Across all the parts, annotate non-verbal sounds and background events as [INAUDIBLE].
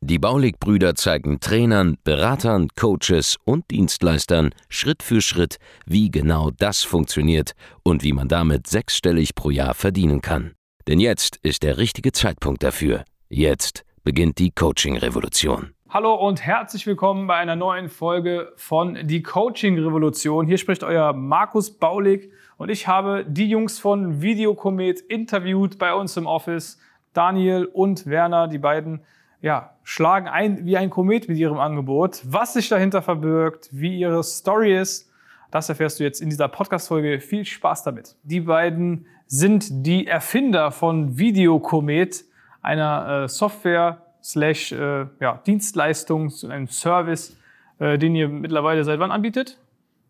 Die Baulig-Brüder zeigen Trainern, Beratern, Coaches und Dienstleistern Schritt für Schritt, wie genau das funktioniert und wie man damit sechsstellig pro Jahr verdienen kann. Denn jetzt ist der richtige Zeitpunkt dafür. Jetzt beginnt die Coaching-Revolution. Hallo und herzlich willkommen bei einer neuen Folge von Die Coaching Revolution. Hier spricht euer Markus Baulig und ich habe die Jungs von Videokomet interviewt bei uns im Office. Daniel und Werner, die beiden ja, schlagen ein wie ein Komet mit ihrem Angebot. Was sich dahinter verbirgt, wie ihre Story ist, das erfährst du jetzt in dieser Podcast-Folge. Viel Spaß damit. Die beiden sind die Erfinder von Videokomet, einer äh, Software slash äh, ja, Dienstleistung, einem Service, äh, den ihr mittlerweile seit wann anbietet?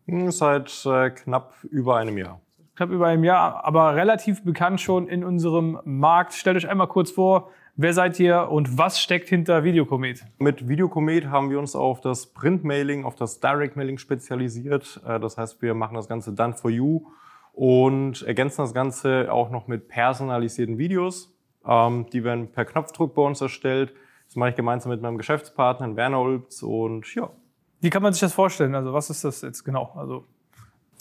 Hm, seit äh, knapp über einem Jahr. Knapp über einem Jahr, aber relativ bekannt schon in unserem Markt. Stellt euch einmal kurz vor, Wer seid ihr und was steckt hinter Videokomet? Mit Videokomet haben wir uns auf das Printmailing, auf das Direct-Mailing spezialisiert. Äh, das heißt, wir machen das Ganze done for you und ergänzen das Ganze auch noch mit personalisierten Videos. Ähm, die werden per Knopfdruck bei uns erstellt. Das mache ich gemeinsam mit meinem Geschäftspartner Werner Ulbz und ja. Wie kann man sich das vorstellen? Also was ist das jetzt genau? Also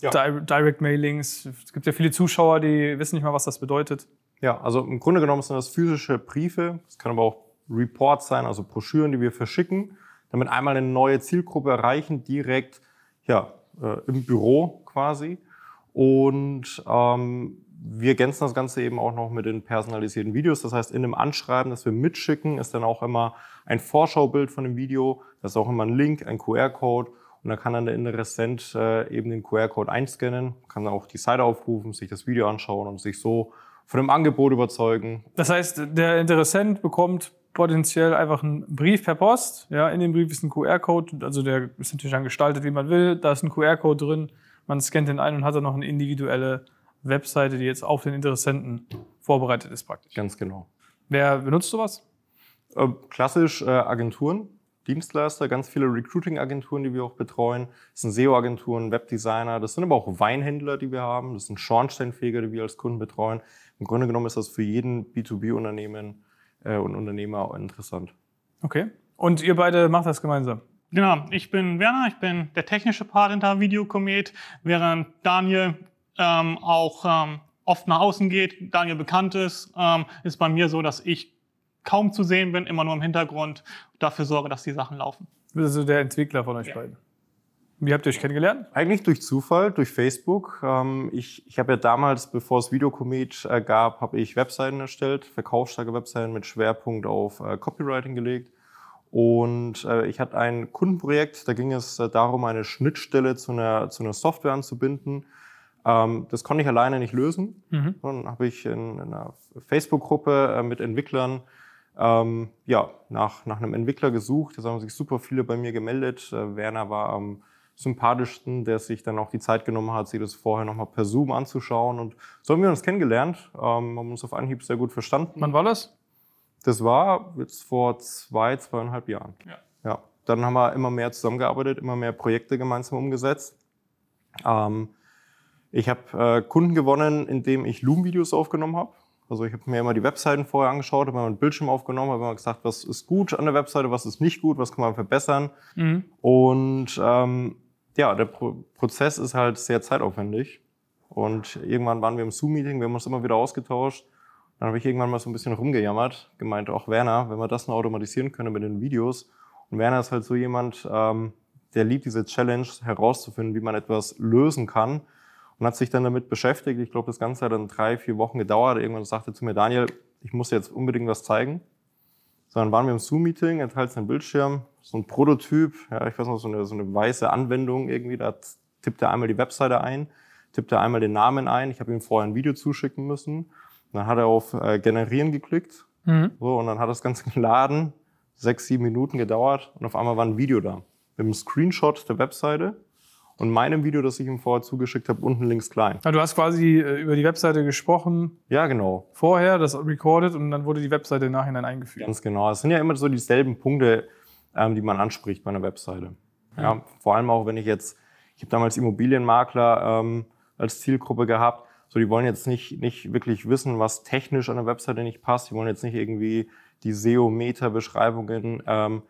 ja. Direct Mailings. Es gibt ja viele Zuschauer, die wissen nicht mal, was das bedeutet. Ja, also im Grunde genommen sind das physische Briefe. Es kann aber auch Reports sein, also Broschüren, die wir verschicken, damit einmal eine neue Zielgruppe erreichen, direkt ja, äh, im Büro quasi. Und ähm, wir ergänzen das Ganze eben auch noch mit den personalisierten Videos. Das heißt, in dem Anschreiben, das wir mitschicken, ist dann auch immer ein Vorschaubild von dem Video. Das ist auch immer ein Link, ein QR-Code. Und da kann dann der Interessent äh, eben den QR-Code einscannen, kann dann auch die Seite aufrufen, sich das Video anschauen und sich so von dem Angebot überzeugen. Das heißt, der Interessent bekommt potenziell einfach einen Brief per Post. Ja, in dem Brief ist ein QR-Code, also der ist natürlich dann gestaltet, wie man will. Da ist ein QR-Code drin. Man scannt den ein und hat dann noch eine individuelle Webseite, die jetzt auf den Interessenten vorbereitet ist praktisch. Ganz genau. Wer benutzt sowas? Äh, klassisch äh, Agenturen. Dienstleister, ganz viele Recruiting-Agenturen, die wir auch betreuen. Das sind SEO-Agenturen, Webdesigner, das sind aber auch Weinhändler, die wir haben. Das sind Schornsteinfeger, die wir als Kunden betreuen. Im Grunde genommen ist das für jeden B2B-Unternehmen äh, und Unternehmer auch interessant. Okay. Und ihr beide macht das gemeinsam? Genau, ich bin Werner, ich bin der technische Part hinter Videokomet, während Daniel ähm, auch ähm, oft nach außen geht, Daniel bekannt ist, ähm, ist bei mir so, dass ich kaum zu sehen bin, immer nur im Hintergrund, dafür sorge, dass die Sachen laufen. Du bist also der Entwickler von euch ja. beiden. Wie habt ihr euch kennengelernt? Eigentlich durch Zufall, durch Facebook. Ähm, ich ich habe ja damals, bevor es Videokomet äh, gab, habe ich Webseiten erstellt, verkaufsstarke Webseiten mit Schwerpunkt auf äh, Copywriting gelegt. Und äh, ich hatte ein Kundenprojekt, da ging es darum, eine Schnittstelle zu einer, zu einer Software anzubinden. Ähm, das konnte ich alleine nicht lösen. Mhm. Dann habe ich in, in einer Facebook-Gruppe mit Entwicklern ähm, ja, nach, nach einem Entwickler gesucht. Da haben sich super viele bei mir gemeldet. Äh, Werner war am sympathischsten, der sich dann auch die Zeit genommen hat, sich das vorher nochmal per Zoom anzuschauen. Und so haben wir uns kennengelernt, ähm, haben uns auf Anhieb sehr gut verstanden. Wann war das? Das war jetzt vor zwei, zweieinhalb Jahren. Ja. ja. Dann haben wir immer mehr zusammengearbeitet, immer mehr Projekte gemeinsam umgesetzt. Ähm, ich habe äh, Kunden gewonnen, indem ich Loom-Videos aufgenommen habe. Also ich habe mir immer die Webseiten vorher angeschaut, habe mir einen Bildschirm aufgenommen, habe mir gesagt, was ist gut an der Webseite, was ist nicht gut, was kann man verbessern. Mhm. Und ähm, ja, der Pro Prozess ist halt sehr zeitaufwendig. Und irgendwann waren wir im Zoom-Meeting, wir haben uns immer wieder ausgetauscht. Dann habe ich irgendwann mal so ein bisschen rumgejammert, gemeint, auch Werner, wenn wir das noch automatisieren können mit den Videos. Und Werner ist halt so jemand, ähm, der liebt diese Challenge herauszufinden, wie man etwas lösen kann und hat sich dann damit beschäftigt. Ich glaube, das Ganze hat dann drei, vier Wochen gedauert. Irgendwann sagte zu mir, Daniel, ich muss dir jetzt unbedingt was zeigen. So, dann waren wir im Zoom-Meeting, er teilt seinen Bildschirm, so ein Prototyp, ja, ich weiß noch, so eine, so eine weiße Anwendung irgendwie, da tippt er einmal die Webseite ein, tippt er einmal den Namen ein, ich habe ihm vorher ein Video zuschicken müssen, dann hat er auf äh, Generieren geklickt, mhm. so, und dann hat das Ganze [LAUGHS] geladen, sechs, sieben Minuten gedauert und auf einmal war ein Video da, mit einem Screenshot der Webseite und meinem Video, das ich ihm vorher zugeschickt habe, unten links klein. Ja, du hast quasi äh, über die Webseite gesprochen. Ja, genau. Vorher, das recorded und dann wurde die Webseite im Nachhinein eingefügt. Ganz genau. Es sind ja immer so dieselben Punkte, ähm, die man anspricht bei einer Webseite. Ja, vor allem auch, wenn ich jetzt, ich habe damals Immobilienmakler ähm, als Zielgruppe gehabt. So, die wollen jetzt nicht, nicht wirklich wissen, was technisch an der Webseite nicht passt. Die wollen jetzt nicht irgendwie die SEO-Meta-Beschreibungen ähm,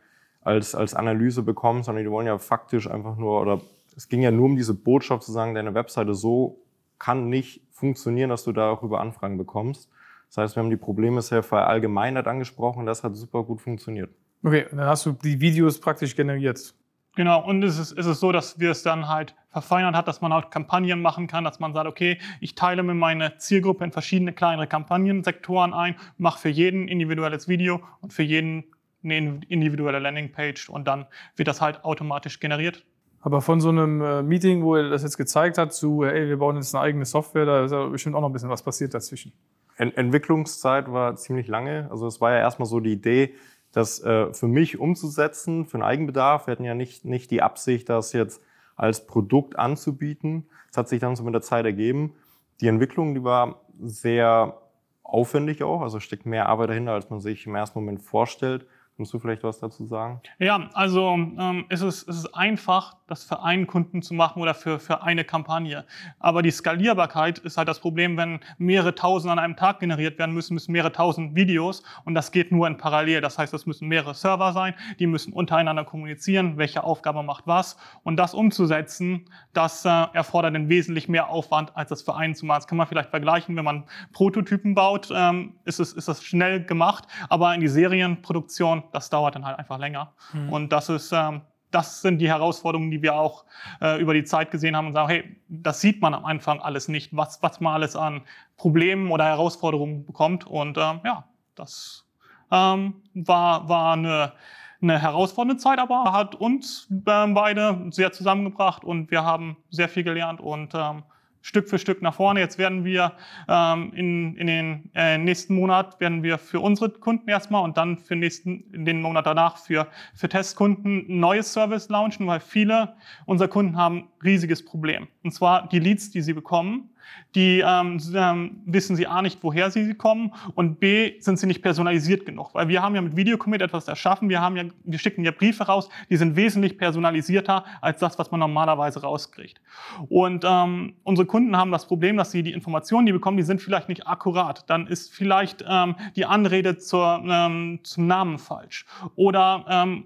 als, als Analyse bekommen, sondern die wollen ja faktisch einfach nur, oder es ging ja nur um diese Botschaft zu sagen, deine Webseite so kann nicht funktionieren, dass du darüber Anfragen bekommst. Das heißt, wir haben die Probleme sehr verallgemeinert angesprochen und das hat super gut funktioniert. Okay, dann hast du die Videos praktisch generiert. Genau, und es ist, es ist so, dass wir es dann halt verfeinert hat, dass man auch Kampagnen machen kann, dass man sagt, okay, ich teile mir meine Zielgruppe in verschiedene kleinere Kampagnensektoren ein, mache für jeden individuelles Video und für jeden eine individuelle Landingpage und dann wird das halt automatisch generiert. Aber von so einem äh, Meeting, wo er das jetzt gezeigt hat, zu, ey, wir bauen jetzt eine eigene Software, da ist ja bestimmt auch noch ein bisschen was passiert dazwischen. Ent Entwicklungszeit war ziemlich lange. Also es war ja erstmal so die Idee, das äh, für mich umzusetzen, für den Eigenbedarf. Wir hatten ja nicht, nicht die Absicht, das jetzt als Produkt anzubieten. Das hat sich dann so mit der Zeit ergeben. Die Entwicklung, die war sehr aufwendig auch, also steckt mehr Arbeit dahinter, als man sich im ersten Moment vorstellt. Kannst du vielleicht was dazu sagen? Ja, also ähm, es, ist, es ist einfach, das für einen Kunden zu machen oder für, für eine Kampagne. Aber die Skalierbarkeit ist halt das Problem, wenn mehrere tausend an einem Tag generiert werden müssen, müssen mehrere tausend Videos und das geht nur in parallel. Das heißt, es müssen mehrere Server sein, die müssen untereinander kommunizieren, welche Aufgabe macht was. Und das umzusetzen, das äh, erfordert einen wesentlich mehr Aufwand, als das für einen zu machen. Das kann man vielleicht vergleichen, wenn man Prototypen baut, ähm, ist, es, ist das schnell gemacht, aber in die Serienproduktion das dauert dann halt einfach länger. Mhm. Und das ist, ähm, das sind die Herausforderungen, die wir auch äh, über die Zeit gesehen haben und sagen, hey, das sieht man am Anfang alles nicht, was, was man alles an Problemen oder Herausforderungen bekommt. Und ähm, ja, das ähm, war, war eine, eine herausfordernde Zeit, aber hat uns ähm, beide sehr zusammengebracht und wir haben sehr viel gelernt und ähm, Stück für Stück nach vorne. Jetzt werden wir ähm, in, in den äh, nächsten Monat werden wir für unsere Kunden erstmal und dann für nächsten, in den Monat danach für, für Testkunden ein neues Service launchen, weil viele unserer Kunden haben riesiges Problem. Und zwar die Leads, die sie bekommen, die ähm, ähm, wissen sie A nicht, woher sie kommen und B sind sie nicht personalisiert genug. Weil wir haben ja mit Videocommit etwas erschaffen, wir haben ja, wir schicken ja Briefe raus, die sind wesentlich personalisierter als das, was man normalerweise rauskriegt. Und ähm, unsere Kunden haben das Problem, dass sie die Informationen, die bekommen, die sind vielleicht nicht akkurat. Dann ist vielleicht ähm, die Anrede zur, ähm, zum Namen falsch. Oder ähm,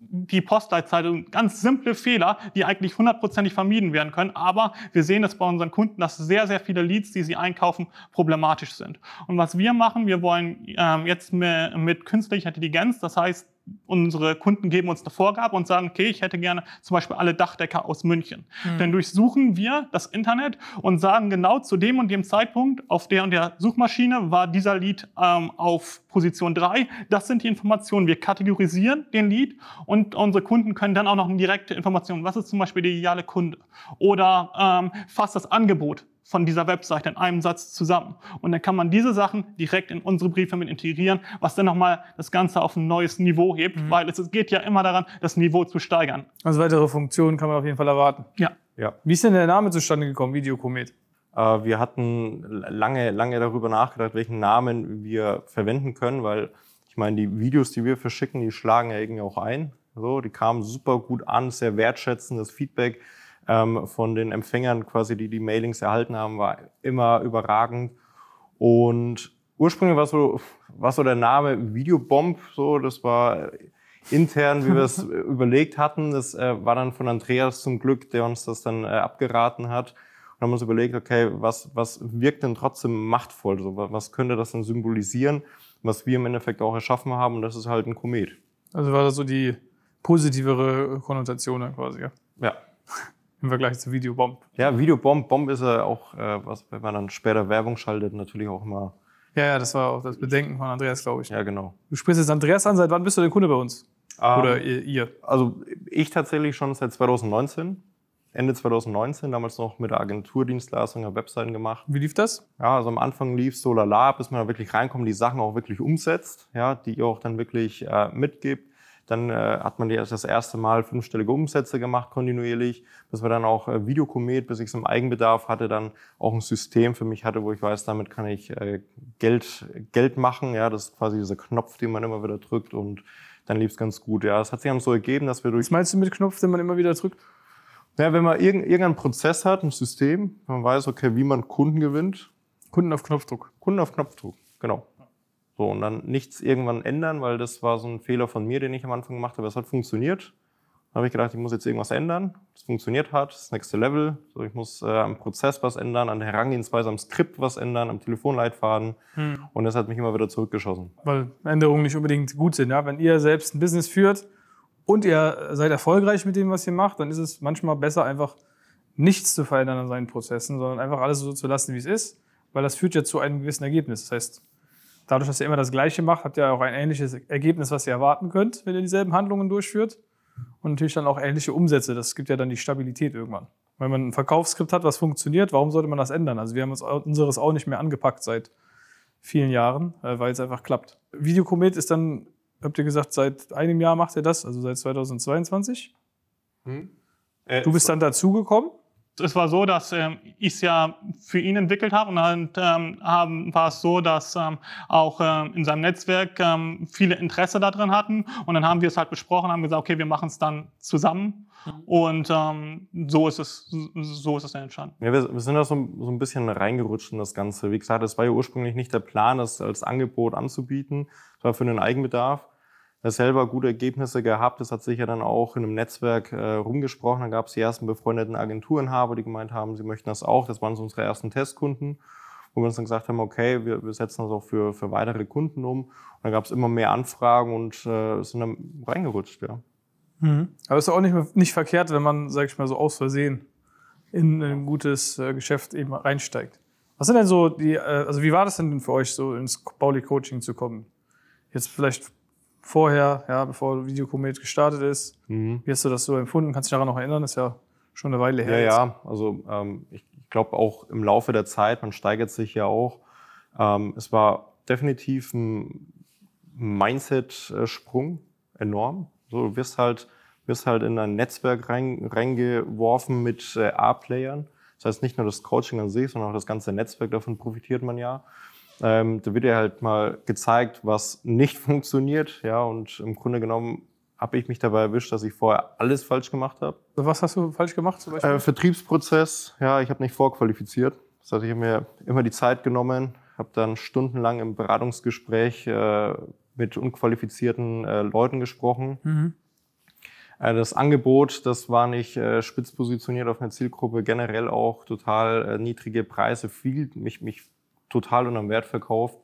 die Postleitzahl, ganz simple Fehler, die eigentlich hundertprozentig vermieden werden können. Aber wir sehen es bei unseren Kunden, dass sehr, sehr viele Leads, die sie einkaufen, problematisch sind. Und was wir machen, wir wollen ähm, jetzt mit, mit künstlicher Intelligenz, das heißt, unsere Kunden geben uns eine Vorgabe und sagen, okay, ich hätte gerne zum Beispiel alle Dachdecker aus München. Mhm. Dann durchsuchen wir das Internet und sagen genau zu dem und dem Zeitpunkt auf der und der Suchmaschine war dieser Lead ähm, auf Position 3. Das sind die Informationen. Wir kategorisieren den Lead und unsere Kunden können dann auch noch eine direkte Information. Was ist zum Beispiel der ideale Kunde? Oder ähm, fasst das Angebot von dieser Webseite in einem Satz zusammen. Und dann kann man diese Sachen direkt in unsere Briefe mit integrieren, was dann nochmal das Ganze auf ein neues Niveau hebt, mhm. weil es geht ja immer daran, das Niveau zu steigern. Also weitere Funktionen kann man auf jeden Fall erwarten. Ja. ja. Wie ist denn der Name zustande gekommen, Videokomet? Äh, wir hatten lange, lange darüber nachgedacht, welchen Namen wir verwenden können, weil ich meine, die Videos, die wir verschicken, die schlagen ja irgendwie auch ein. So, die kamen super gut an, sehr wertschätzendes Feedback ähm, von den Empfängern quasi, die die Mailings erhalten haben, war immer überragend. Und ursprünglich war so, war so der Name Videobomb, so, das war intern, wie wir es [LAUGHS] überlegt hatten. Das äh, war dann von Andreas zum Glück, der uns das dann äh, abgeraten hat. Und haben uns überlegt, okay, was, was wirkt denn trotzdem machtvoll? So, was könnte das denn symbolisieren, was wir im Endeffekt auch erschaffen haben? Und das ist halt ein Komet. Also war das so die positivere Konnotation quasi, ja? Ja. Im Vergleich zu Videobomb. Ja, Videobomb, Bomb ist ja auch, äh, was, wenn man dann später Werbung schaltet, natürlich auch immer. Ja, ja, das war auch das Bedenken von Andreas, glaube ich. Ja, genau. Du sprichst jetzt Andreas an, seit wann bist du denn Kunde bei uns? Ähm, Oder ihr, ihr? Also ich tatsächlich schon seit 2019. Ende 2019, damals noch mit der Agenturdienstleistung der Webseiten gemacht. Wie lief das? Ja, also am Anfang lief es so lala, bis man da wirklich reinkommt, die Sachen auch wirklich umsetzt, ja, die ihr auch dann wirklich äh, mitgibt. Dann äh, hat man das erste Mal fünfstellige Umsätze gemacht, kontinuierlich, bis wir dann auch äh, Videokomet, bis ich es im Eigenbedarf hatte, dann auch ein System für mich hatte, wo ich weiß, damit kann ich äh, Geld, Geld machen. Ja, das ist quasi dieser Knopf, den man immer wieder drückt und dann lief es ganz gut. Ja, es hat sich dann so ergeben, dass wir durch. Was meinst du mit Knopf, den man immer wieder drückt? Ja, wenn man irgendeinen Prozess hat, ein System, man weiß, okay, wie man Kunden gewinnt. Kunden auf Knopfdruck. Kunden auf Knopfdruck, genau. So, und dann nichts irgendwann ändern, weil das war so ein Fehler von mir, den ich am Anfang gemacht habe. Es hat funktioniert. Dann habe ich gedacht, ich muss jetzt irgendwas ändern. Das funktioniert hat, das nächste Level. So, ich muss äh, am Prozess was ändern, an der Herangehensweise, am Skript was ändern, am Telefonleitfaden. Hm. Und das hat mich immer wieder zurückgeschossen. Weil Änderungen nicht unbedingt gut sind. Ja? Wenn ihr selbst ein Business führt und ihr seid erfolgreich mit dem, was ihr macht, dann ist es manchmal besser, einfach nichts zu verändern an seinen Prozessen, sondern einfach alles so zu lassen, wie es ist. Weil das führt ja zu einem gewissen Ergebnis. Das heißt, dadurch, dass ihr immer das Gleiche macht, habt ihr auch ein ähnliches Ergebnis, was ihr erwarten könnt, wenn ihr dieselben Handlungen durchführt. Und natürlich dann auch ähnliche Umsätze. Das gibt ja dann die Stabilität irgendwann. Wenn man ein Verkaufsskript hat, was funktioniert, warum sollte man das ändern? Also wir haben uns unseres auch nicht mehr angepackt seit vielen Jahren, äh, weil es einfach klappt. Videokomet ist dann, habt ihr gesagt, seit einem Jahr macht ihr das, also seit 2022. Hm. Äh, du bist dann dazugekommen es war so, dass ähm, ich es ja für ihn entwickelt habe und dann ähm, haben, war es so, dass ähm, auch ähm, in seinem Netzwerk ähm, viele Interesse darin hatten und dann haben wir es halt besprochen, haben gesagt, okay, wir machen es dann zusammen mhm. und ähm, so ist es so ist es dann entstanden. Ja, wir, wir sind da so, so ein bisschen reingerutscht in das Ganze. Wie gesagt, es war ja ursprünglich nicht der Plan, das als Angebot anzubieten, es war für den Eigenbedarf selber gute Ergebnisse gehabt. Das hat sich ja dann auch in einem Netzwerk äh, rumgesprochen. Dann gab es die ersten befreundeten Agenturenhaber, die gemeint haben, sie möchten das auch. Das waren so unsere ersten Testkunden, wo wir uns dann gesagt haben, okay, wir, wir setzen das auch für, für weitere Kunden um. Und dann gab es immer mehr Anfragen und äh, sind dann reingerutscht, ja. Mhm. Aber ist auch nicht, nicht verkehrt, wenn man, sag ich mal, so aus Versehen in ein gutes äh, Geschäft eben reinsteigt. Was sind denn so die, äh, also wie war das denn für euch, so ins Bauli-Coaching zu kommen? Jetzt vielleicht vorher, ja, bevor Videokomet gestartet ist. Mhm. Wie hast du das so empfunden? Kannst du dich daran noch erinnern? Das ist ja schon eine Weile her. Ja, jetzt. ja. Also ähm, ich glaube auch im Laufe der Zeit, man steigert sich ja auch. Ähm, es war definitiv ein Mindset-Sprung, enorm. So, du wirst halt, wirst halt in ein Netzwerk rein, reingeworfen mit äh, A-Playern. Das heißt nicht nur das Coaching an sich, sondern auch das ganze Netzwerk, davon profitiert man ja. Ähm, da wird ja halt mal gezeigt, was nicht [LAUGHS] funktioniert. Ja, und im Grunde genommen habe ich mich dabei erwischt, dass ich vorher alles falsch gemacht habe. Was hast du falsch gemacht zum Beispiel? Äh, Vertriebsprozess, ja, ich habe nicht vorqualifiziert. Das heißt, ich habe mir immer die Zeit genommen, habe dann stundenlang im Beratungsgespräch äh, mit unqualifizierten äh, Leuten gesprochen. Mhm. Äh, das Angebot, das war nicht äh, spitz positioniert auf eine Zielgruppe, generell auch total äh, niedrige Preise, viel, mich, mich total unterm Wert verkauft.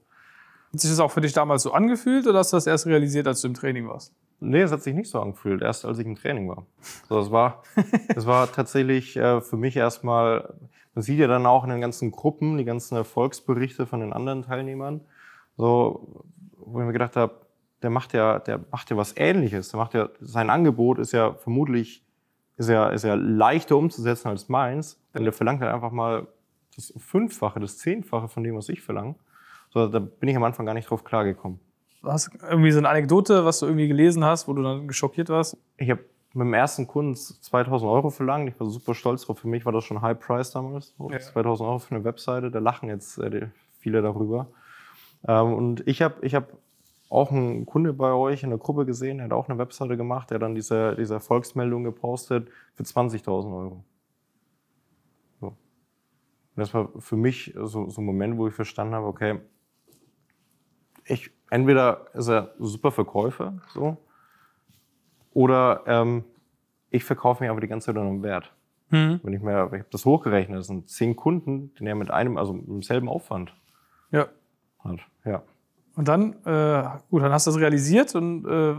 Hat sich das auch für dich damals so angefühlt oder hast du das erst realisiert, als du im Training warst? Nee, es hat sich nicht so angefühlt, erst als ich im Training war. Also das war, [LAUGHS] das war tatsächlich äh, für mich erstmal, man sieht ja dann auch in den ganzen Gruppen die ganzen Erfolgsberichte von den anderen Teilnehmern, so, wo ich mir gedacht habe, der macht ja, der macht ja was Ähnliches. Der macht ja, sein Angebot ist ja vermutlich, ist ja, ist ja leichter umzusetzen als meins, denn der verlangt halt einfach mal das Fünffache, das Zehnfache von dem, was ich verlange. So, da bin ich am Anfang gar nicht drauf klargekommen. Hast du irgendwie so eine Anekdote, was du irgendwie gelesen hast, wo du dann geschockiert warst? Ich habe mit dem ersten Kunden 2000 Euro verlangt. Ich war super stolz drauf. Für mich war das schon High Price damals. Ja. 2000 Euro für eine Webseite. Da lachen jetzt äh, viele darüber. Ähm, und ich habe ich hab auch einen Kunde bei euch in der Gruppe gesehen, der hat auch eine Webseite gemacht, der hat dann diese, diese Erfolgsmeldung gepostet für 20.000 Euro. Und das war für mich so, so ein Moment, wo ich verstanden habe, okay, ich, entweder ist er super Verkäufer, so, oder ähm, ich verkaufe mich aber die ganze Zeit unter einem Wert. Mhm. Wenn ich mir, ich habe das hochgerechnet, das sind zehn Kunden, die er mit einem, also mit demselben Aufwand ja. hat. Ja. Und dann, äh, gut, dann hast du das realisiert und äh,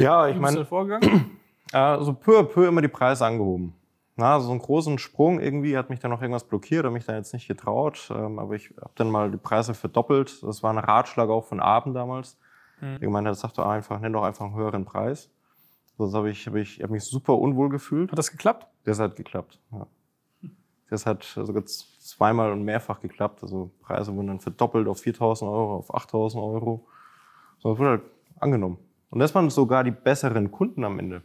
ja, ich meine, vorgegangen? [CLEARS THROAT] So peu à peu immer die Preise angehoben. Na, so einen großen Sprung irgendwie hat mich dann noch irgendwas blockiert, habe mich dann jetzt nicht getraut. Ähm, aber ich habe dann mal die Preise verdoppelt. Das war ein Ratschlag auch von Abend damals. Mhm. Ich gemeint, das sagt doch einfach, nenn doch einfach einen höheren Preis. Sonst habe ich, hab ich hab mich super unwohl gefühlt. Hat das geklappt? Das hat geklappt, ja. Das hat sogar zweimal und mehrfach geklappt. Also Preise wurden dann verdoppelt auf 4.000 Euro, auf 8.000 Euro. So, das wurde halt angenommen. Und das waren sogar die besseren Kunden am Ende.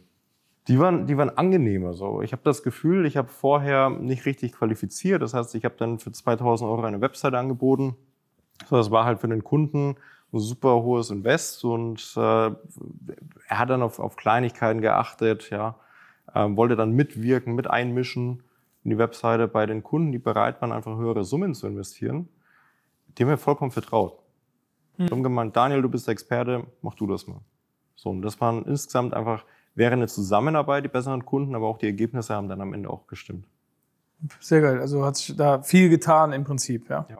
Die waren, die waren angenehmer. So. Ich habe das Gefühl, ich habe vorher nicht richtig qualifiziert. Das heißt, ich habe dann für 2000 Euro eine Webseite angeboten. So, das war halt für den Kunden ein super hohes Invest und äh, er hat dann auf, auf Kleinigkeiten geachtet, ja, ähm, wollte dann mitwirken, mit einmischen in die Webseite bei den Kunden, die bereit waren, einfach höhere Summen zu investieren. Dem haben wir vollkommen vertraut. Hm. Wir haben gemeint, Daniel, du bist der Experte, mach du das mal. So, und das waren insgesamt einfach, wäre eine Zusammenarbeit, die besseren Kunden, aber auch die Ergebnisse haben dann am Ende auch gestimmt. Sehr geil. Also hat sich da viel getan im Prinzip, ja? Ja.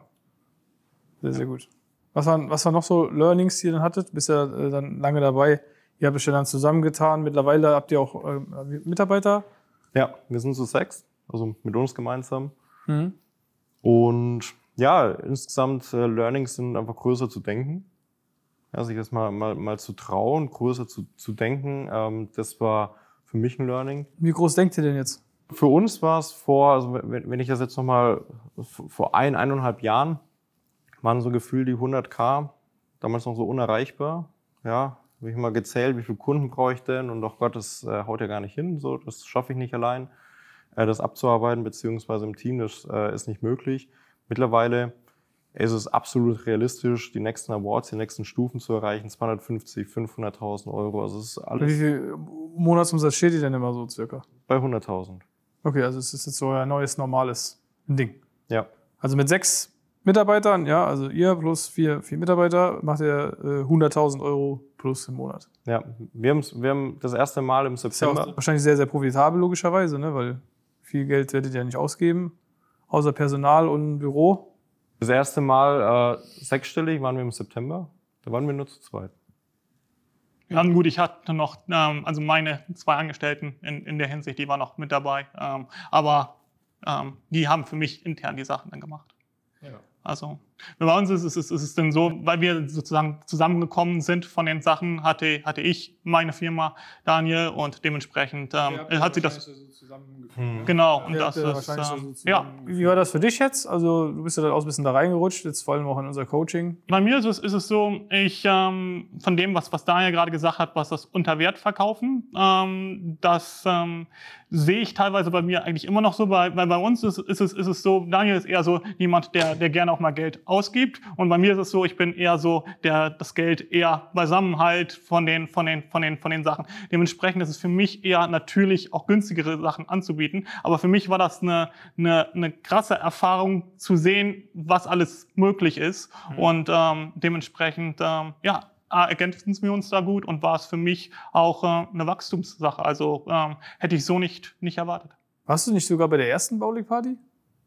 Sehr, sehr gut. Was waren, was waren noch so Learnings, die ihr dann hattet? Bist ja äh, dann lange dabei. Ihr habt euch ja dann zusammengetan. Mittlerweile habt ihr auch äh, Mitarbeiter. Ja, wir sind zu sechs, also mit uns gemeinsam. Mhm. Und ja, insgesamt äh, Learnings sind einfach größer zu denken. Ja, sich das mal, mal, mal zu trauen, größer zu, zu denken. Ähm, das war für mich ein Learning. Wie groß denkt ihr denn jetzt? Für uns war es vor, also wenn, wenn ich das jetzt nochmal vor ein, eineinhalb Jahren waren so gefühlt die 100k, damals noch so unerreichbar. Ja, habe ich mal gezählt, wie viele Kunden brauche ich denn? Und doch Gott, das äh, haut ja gar nicht hin, so, das schaffe ich nicht allein. Äh, das abzuarbeiten, beziehungsweise im Team, das äh, ist nicht möglich. Mittlerweile ist es absolut realistisch, die nächsten Awards, die nächsten Stufen zu erreichen, 250, 500.000 Euro. Also es ist alles. Wie viel Monatsumsatz steht ihr denn immer so circa? Bei 100.000. Okay, also es ist jetzt so ein neues, normales Ding. Ja. Also mit sechs Mitarbeitern, ja, also ihr plus vier, vier Mitarbeiter, macht ihr äh, 100.000 Euro plus im Monat. Ja, wir, wir haben das erste Mal im September. Ist ja wahrscheinlich sehr, sehr profitabel, logischerweise, ne? weil viel Geld werdet ihr ja nicht ausgeben, außer Personal und Büro. Das erste Mal äh, sechsstellig waren wir im September, da waren wir nur zu zweit. Ja, gut, ich hatte noch, ähm, also meine zwei Angestellten in, in der Hinsicht, die waren noch mit dabei. Ähm, aber ähm, die haben für mich intern die Sachen dann gemacht. Ja. Also bei uns ist es, ist, ist es dann so, weil wir sozusagen zusammengekommen sind von den Sachen, hatte, hatte ich meine Firma, Daniel, und dementsprechend ähm, hat sie das. So hm. Genau, und das ist. Ähm, so ja. Wie war das für dich jetzt? Also, du bist ja da auch ein bisschen da reingerutscht, jetzt vor allem auch in unser Coaching. Bei mir ist es, ist es so, ich ähm, von dem, was, was Daniel gerade gesagt hat, was das unter Wert verkaufen, ähm, das ähm, sehe ich teilweise bei mir eigentlich immer noch so, weil, weil bei uns ist, ist, es, ist es so, Daniel ist eher so jemand, der, der gerne auch mal Geld ausgibt. Und bei mir ist es so, ich bin eher so, der das Geld eher beisammen halt von den, von den, von den, von den Sachen. Dementsprechend ist es für mich eher natürlich, auch günstigere Sachen anzubieten. Aber für mich war das eine, eine, eine krasse Erfahrung zu sehen, was alles möglich ist. Mhm. Und ähm, dementsprechend, ähm, ja, ergänzen wir uns da gut und war es für mich auch äh, eine Wachstumssache. Also ähm, hätte ich so nicht, nicht erwartet. Warst du nicht sogar bei der ersten Baulig Party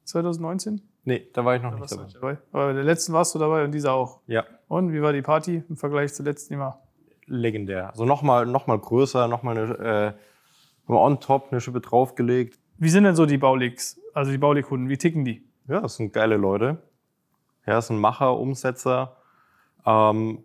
2019? Nee, da war ich noch da nicht dabei. Nicht dabei. Aber bei der letzten warst du dabei und dieser auch. Ja. Und wie war die Party im Vergleich zum letzten Jahr? Legendär. Also nochmal noch mal größer, nochmal eine, äh, on top eine Schippe draufgelegt. Wie sind denn so die Bauleaks, also die Baulig-Kunden? Wie ticken die? Ja, das sind geile Leute. Ja, das sind Macher, Umsetzer. Ähm,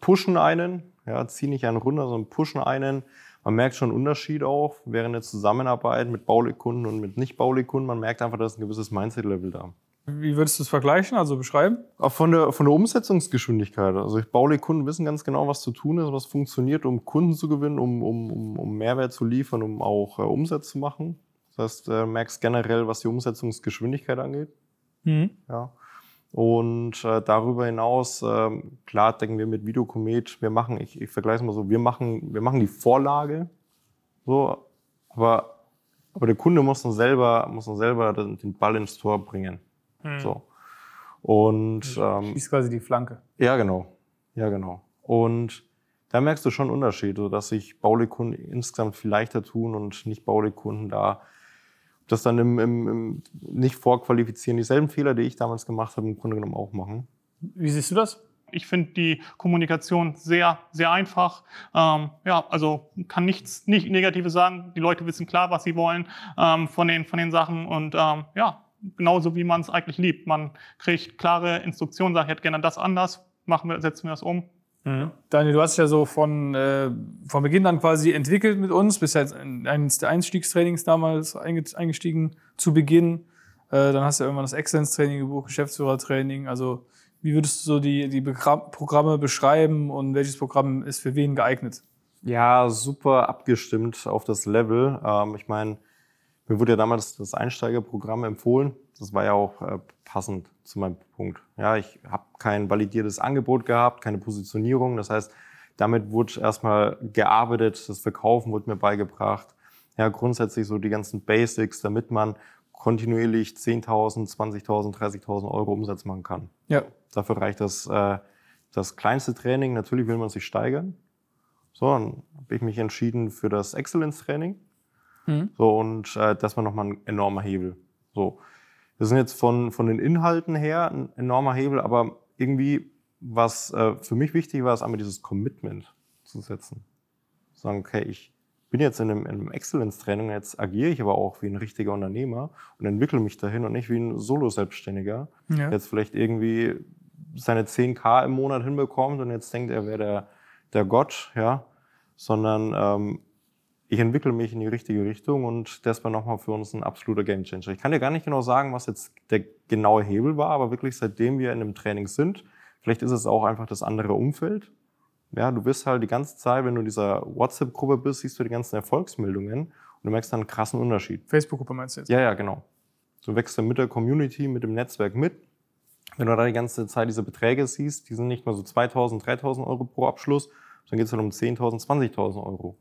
pushen einen, ja, ziehen nicht einen runter, sondern pushen einen. Man merkt schon einen Unterschied auch während der Zusammenarbeit mit Baulig-Kunden und mit Nicht-Baulig-Kunden. Man merkt einfach, dass ein gewisses Mindset-Level da. Wie würdest du es vergleichen, also beschreiben? Auch von der, von der Umsetzungsgeschwindigkeit. Also Baulig-Kunden wissen ganz genau, was zu tun ist, was funktioniert, um Kunden zu gewinnen, um, um, um, um Mehrwert zu liefern, um auch äh, Umsatz zu machen. Das heißt, äh, merkst generell, was die Umsetzungsgeschwindigkeit angeht. Mhm. Ja. Und äh, darüber hinaus, äh, klar denken wir mit Videokomet, wir machen, ich, ich vergleiche es mal so, wir machen, wir machen die Vorlage, so, aber, aber der Kunde muss dann selber, muss dann selber den, den Ball ins Tor bringen. Hm. So. Und ähm, ist quasi die Flanke. Ja, genau. Ja, genau. Und da merkst du schon einen Unterschied, so dass sich Baulekunden insgesamt viel leichter tun und nicht Baulekunden da das dann im, im, im nicht vorqualifizieren, dieselben Fehler, die ich damals gemacht habe, im Grunde genommen auch machen. Wie siehst du das? Ich finde die Kommunikation sehr, sehr einfach. Ähm, ja, also kann nichts nicht Negatives sagen. Die Leute wissen klar, was sie wollen ähm, von, den, von den Sachen. Und ähm, ja, genauso wie man es eigentlich liebt. Man kriegt klare Instruktionen, sagt, ich hätte gerne das anders, machen wir, setzen wir das um. Mhm. Daniel, du hast ja so von, äh, von Beginn an quasi entwickelt mit uns, bist ja in eines der Einstiegstrainings damals eingestiegen zu Beginn. Äh, dann hast du ja irgendwann das Exzellenztraining gebucht, Geschäftsführertraining. Also Wie würdest du so die, die Programme beschreiben und welches Programm ist für wen geeignet? Ja, super abgestimmt auf das Level. Ähm, ich meine, mir wurde ja damals das Einsteigerprogramm empfohlen. Das war ja auch äh, passend zu meinem Punkt. Ja, ich habe kein validiertes Angebot gehabt, keine Positionierung. Das heißt, damit wurde erstmal gearbeitet, das Verkaufen wurde mir beigebracht. Ja, grundsätzlich so die ganzen Basics, damit man kontinuierlich 10.000, 20.000, 30.000 Euro Umsatz machen kann. Ja. Dafür reicht das, äh, das kleinste Training. Natürlich will man sich steigern. So, dann habe ich mich entschieden für das Excellence-Training. Mhm. So, und äh, das war nochmal ein enormer Hebel. So. Das sind jetzt von, von den Inhalten her ein enormer Hebel, aber irgendwie, was äh, für mich wichtig war, ist einmal dieses Commitment zu setzen. Sagen, okay, ich bin jetzt in einem, in einem Excellence-Training, jetzt agiere ich aber auch wie ein richtiger Unternehmer und entwickle mich dahin und nicht wie ein Solo-Selbstständiger, ja. der jetzt vielleicht irgendwie seine 10k im Monat hinbekommt und jetzt denkt, er wäre der, der Gott, ja, sondern ähm, ich entwickle mich in die richtige Richtung und das war nochmal für uns ein absoluter Gamechanger. Ich kann dir gar nicht genau sagen, was jetzt der genaue Hebel war, aber wirklich seitdem wir in einem Training sind, vielleicht ist es auch einfach das andere Umfeld. Ja, du bist halt die ganze Zeit, wenn du in dieser WhatsApp-Gruppe bist, siehst du die ganzen Erfolgsmeldungen und du merkst dann einen krassen Unterschied. Facebook-Gruppe meinst du jetzt? Ja, ja, genau. Du wächst dann mit der Community, mit dem Netzwerk mit. Wenn du da die ganze Zeit diese Beträge siehst, die sind nicht mehr so 2000, 3000 Euro pro Abschluss, dann geht es halt um 10.000, 20.000 Euro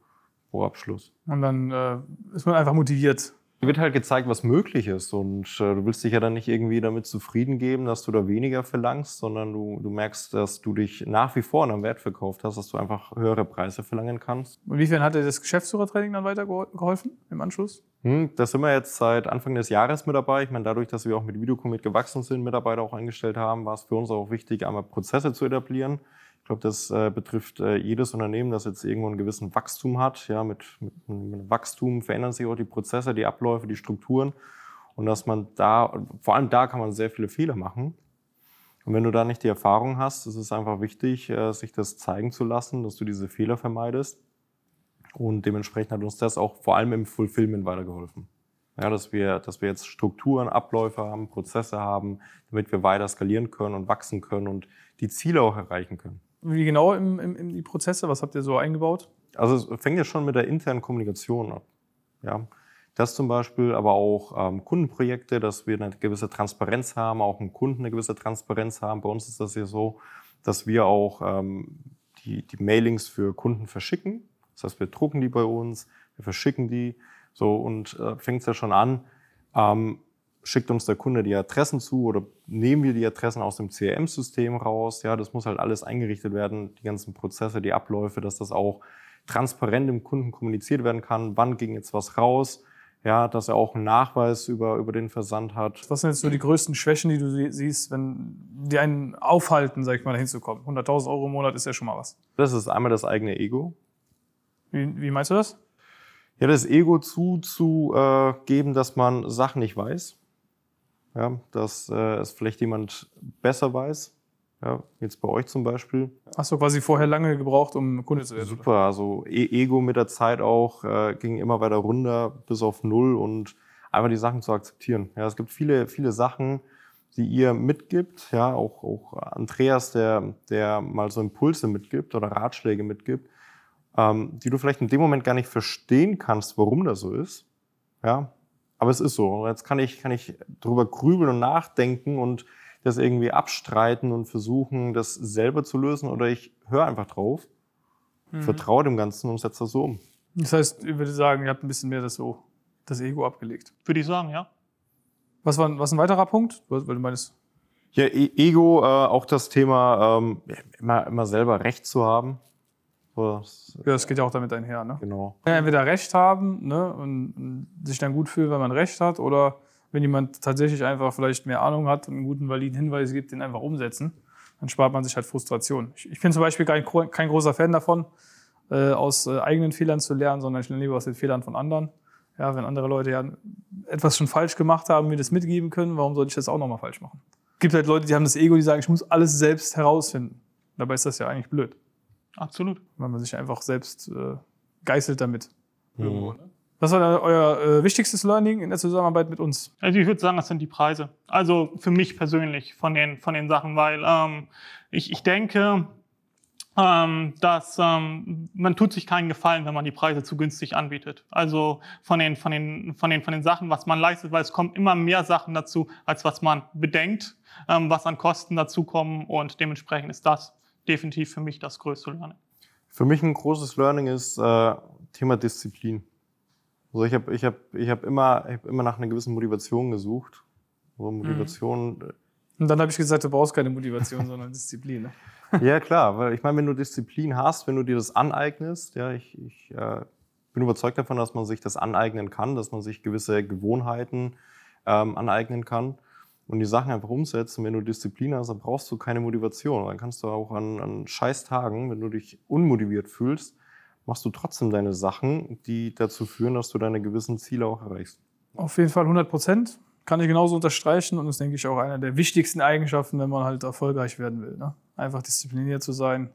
pro Abschluss. Und dann äh, ist man einfach motiviert. Dir wird halt gezeigt, was möglich ist. Und äh, du willst dich ja dann nicht irgendwie damit zufrieden geben, dass du da weniger verlangst, sondern du, du merkst, dass du dich nach wie vor an einem Wert verkauft hast, dass du einfach höhere Preise verlangen kannst. Inwiefern hat dir das Geschäftsführertraining dann weitergeholfen im Anschluss? Hm, da sind wir jetzt seit Anfang des Jahres mit dabei. Ich meine, dadurch, dass wir auch mit Videocommit gewachsen sind, Mitarbeiter auch eingestellt haben, war es für uns auch wichtig, einmal Prozesse zu etablieren glaube, das äh, betrifft äh, jedes Unternehmen, das jetzt irgendwo einen gewissen Wachstum hat. Ja, mit, mit, mit Wachstum verändern sich auch die Prozesse, die Abläufe, die Strukturen. Und dass man da, vor allem da kann man sehr viele Fehler machen. Und wenn du da nicht die Erfahrung hast, ist es einfach wichtig, äh, sich das zeigen zu lassen, dass du diese Fehler vermeidest. Und dementsprechend hat uns das auch vor allem im Fulfillment weitergeholfen. Ja, dass wir, dass wir jetzt Strukturen, Abläufe haben, Prozesse haben, damit wir weiter skalieren können und wachsen können und die Ziele auch erreichen können. Wie genau im, im, in die Prozesse? Was habt ihr so eingebaut? Also es fängt ja schon mit der internen Kommunikation ab. Ja. Das zum Beispiel, aber auch ähm, Kundenprojekte, dass wir eine gewisse Transparenz haben, auch im Kunden eine gewisse Transparenz haben. Bei uns ist das ja so, dass wir auch ähm, die, die Mailings für Kunden verschicken. Das heißt, wir drucken die bei uns, wir verschicken die. So und äh, fängt es ja schon an. Ähm, schickt uns der Kunde die Adressen zu oder nehmen wir die Adressen aus dem CRM-System raus. Ja, das muss halt alles eingerichtet werden, die ganzen Prozesse, die Abläufe, dass das auch transparent dem Kunden kommuniziert werden kann. Wann ging jetzt was raus? Ja, dass er auch einen Nachweis über, über den Versand hat. Was sind jetzt so die größten Schwächen, die du siehst, wenn die einen aufhalten, sag ich mal, da hinzukommen? 100.000 Euro im Monat ist ja schon mal was. Das ist einmal das eigene Ego. Wie, wie meinst du das? Ja, das Ego zuzugeben, äh, dass man Sachen nicht weiß ja, dass äh, es vielleicht jemand besser weiß. Ja, jetzt bei euch zum Beispiel. Hast du quasi vorher lange gebraucht, um Kunde zu werden? Super, also e Ego mit der Zeit auch äh, ging immer weiter runter bis auf null und einfach die Sachen zu akzeptieren. Ja, es gibt viele, viele Sachen, die ihr mitgibt. Ja, auch, auch Andreas, der, der mal so Impulse mitgibt oder Ratschläge mitgibt, ähm, die du vielleicht in dem Moment gar nicht verstehen kannst, warum das so ist. Ja, aber es ist so. Jetzt kann ich, kann ich drüber grübeln und nachdenken und das irgendwie abstreiten und versuchen, das selber zu lösen. Oder ich höre einfach drauf, mhm. vertraue dem Ganzen und setze das so um. Das heißt, ich würde sagen, ihr habt ein bisschen mehr das, so, das Ego abgelegt. Würde ich sagen, ja. Was war was ein weiterer Punkt? Weil du meinst. Ja, e Ego, äh, auch das Thema, ähm, immer, immer selber Recht zu haben. Ja, das geht ja auch damit einher. Ne? Genau. Entweder Recht haben ne, und, und sich dann gut fühlen, wenn man Recht hat, oder wenn jemand tatsächlich einfach vielleicht mehr Ahnung hat und einen guten, validen Hinweis gibt, den einfach umsetzen. Dann spart man sich halt Frustration. Ich, ich bin zum Beispiel kein, kein großer Fan davon, äh, aus äh, eigenen Fehlern zu lernen, sondern ich lerne lieber aus den Fehlern von anderen. Ja, wenn andere Leute ja etwas schon falsch gemacht haben, mir das mitgeben können, warum sollte ich das auch nochmal falsch machen? Es gibt halt Leute, die haben das Ego, die sagen, ich muss alles selbst herausfinden. Dabei ist das ja eigentlich blöd. Absolut. Weil man sich einfach selbst äh, geißelt damit. Mhm. Irgendwo, ne? Was war euer äh, wichtigstes Learning in der Zusammenarbeit mit uns? Also ich würde sagen, das sind die Preise. Also für mich persönlich von den, von den Sachen, weil ähm, ich, ich denke, ähm, dass ähm, man tut sich keinen Gefallen, wenn man die Preise zu günstig anbietet. Also von den, von den, von den, von den Sachen, was man leistet, weil es kommen immer mehr Sachen dazu, als was man bedenkt, ähm, was an Kosten dazukommen und dementsprechend ist das definitiv für mich das größte Learning. Für mich ein großes Learning ist äh, Thema Disziplin. Also ich habe ich hab, ich hab immer, ich hab immer nach einer gewissen Motivation gesucht. So Motivation. Mhm. Und dann habe ich gesagt, du brauchst keine Motivation, sondern [LAUGHS] Disziplin. Ne? [LAUGHS] Ja, klar, weil ich meine, wenn du Disziplin hast, wenn du dir das aneignest, ja, ich, ich äh, bin überzeugt davon, dass man sich das aneignen kann, dass man sich gewisse Gewohnheiten ähm, aneignen kann und die Sachen einfach umsetzen. Wenn du Disziplin hast, dann brauchst du keine Motivation. Dann kannst du auch an, an scheiß Tagen, wenn du dich unmotiviert fühlst, machst du trotzdem deine Sachen, die dazu führen, dass du deine gewissen Ziele auch erreichst. Auf jeden Fall 100 Prozent. Kann ich genauso unterstreichen und das denke ich auch einer der wichtigsten Eigenschaften, wenn man halt erfolgreich werden will. Ne? Einfach diszipliniert zu sein.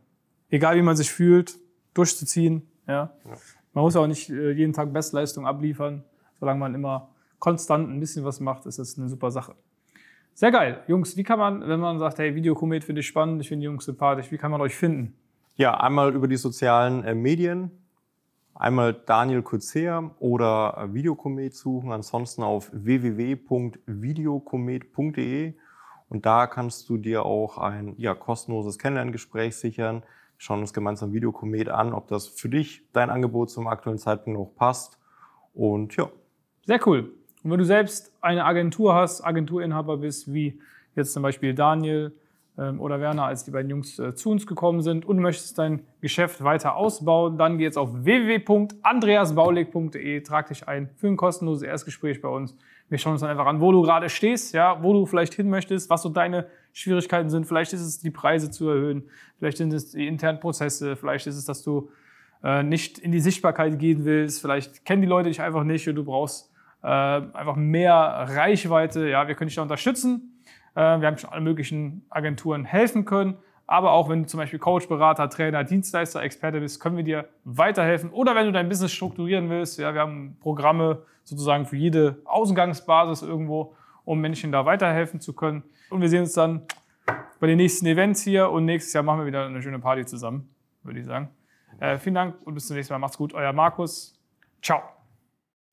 Egal wie man sich fühlt, durchzuziehen. Ja? ja. Man muss auch nicht äh, jeden Tag Bestleistung abliefern. Solange man immer konstant ein bisschen was macht, ist das eine super Sache. Sehr geil. Jungs, wie kann man, wenn man sagt, hey, Videokomet finde ich spannend, ich finde die Jungs sympathisch, wie kann man euch finden? Ja, einmal über die sozialen äh, Medien, einmal Daniel Kurzea oder äh, Videokomet suchen, ansonsten auf www.videokomet.de und da kannst du dir auch ein ja, kostenloses Kennenlerngespräch sichern. Wir schauen uns gemeinsam Videokomet an, ob das für dich, dein Angebot zum aktuellen Zeitpunkt noch passt. Und ja. Sehr cool. Und wenn du selbst eine Agentur hast, Agenturinhaber bist, wie jetzt zum Beispiel Daniel, ähm, oder Werner, als die beiden Jungs äh, zu uns gekommen sind und möchtest dein Geschäft weiter ausbauen, dann geh jetzt auf www.andreasbaulig.de, trag dich ein für ein kostenloses Erstgespräch bei uns. Wir schauen uns dann einfach an, wo du gerade stehst, ja, wo du vielleicht hin möchtest, was so deine Schwierigkeiten sind. Vielleicht ist es die Preise zu erhöhen, vielleicht sind es die internen Prozesse, vielleicht ist es, dass du äh, nicht in die Sichtbarkeit gehen willst, vielleicht kennen die Leute dich einfach nicht und du brauchst äh, einfach mehr Reichweite. Ja, wir können dich da unterstützen. Äh, wir haben schon alle möglichen Agenturen helfen können. Aber auch wenn du zum Beispiel Coach, Berater, Trainer, Dienstleister, Experte bist, können wir dir weiterhelfen. Oder wenn du dein Business strukturieren willst, ja, wir haben Programme sozusagen für jede Ausgangsbasis irgendwo, um Menschen da weiterhelfen zu können. Und wir sehen uns dann bei den nächsten Events hier und nächstes Jahr machen wir wieder eine schöne Party zusammen, würde ich sagen. Äh, vielen Dank und bis zum nächsten Mal. Macht's gut, euer Markus. Ciao.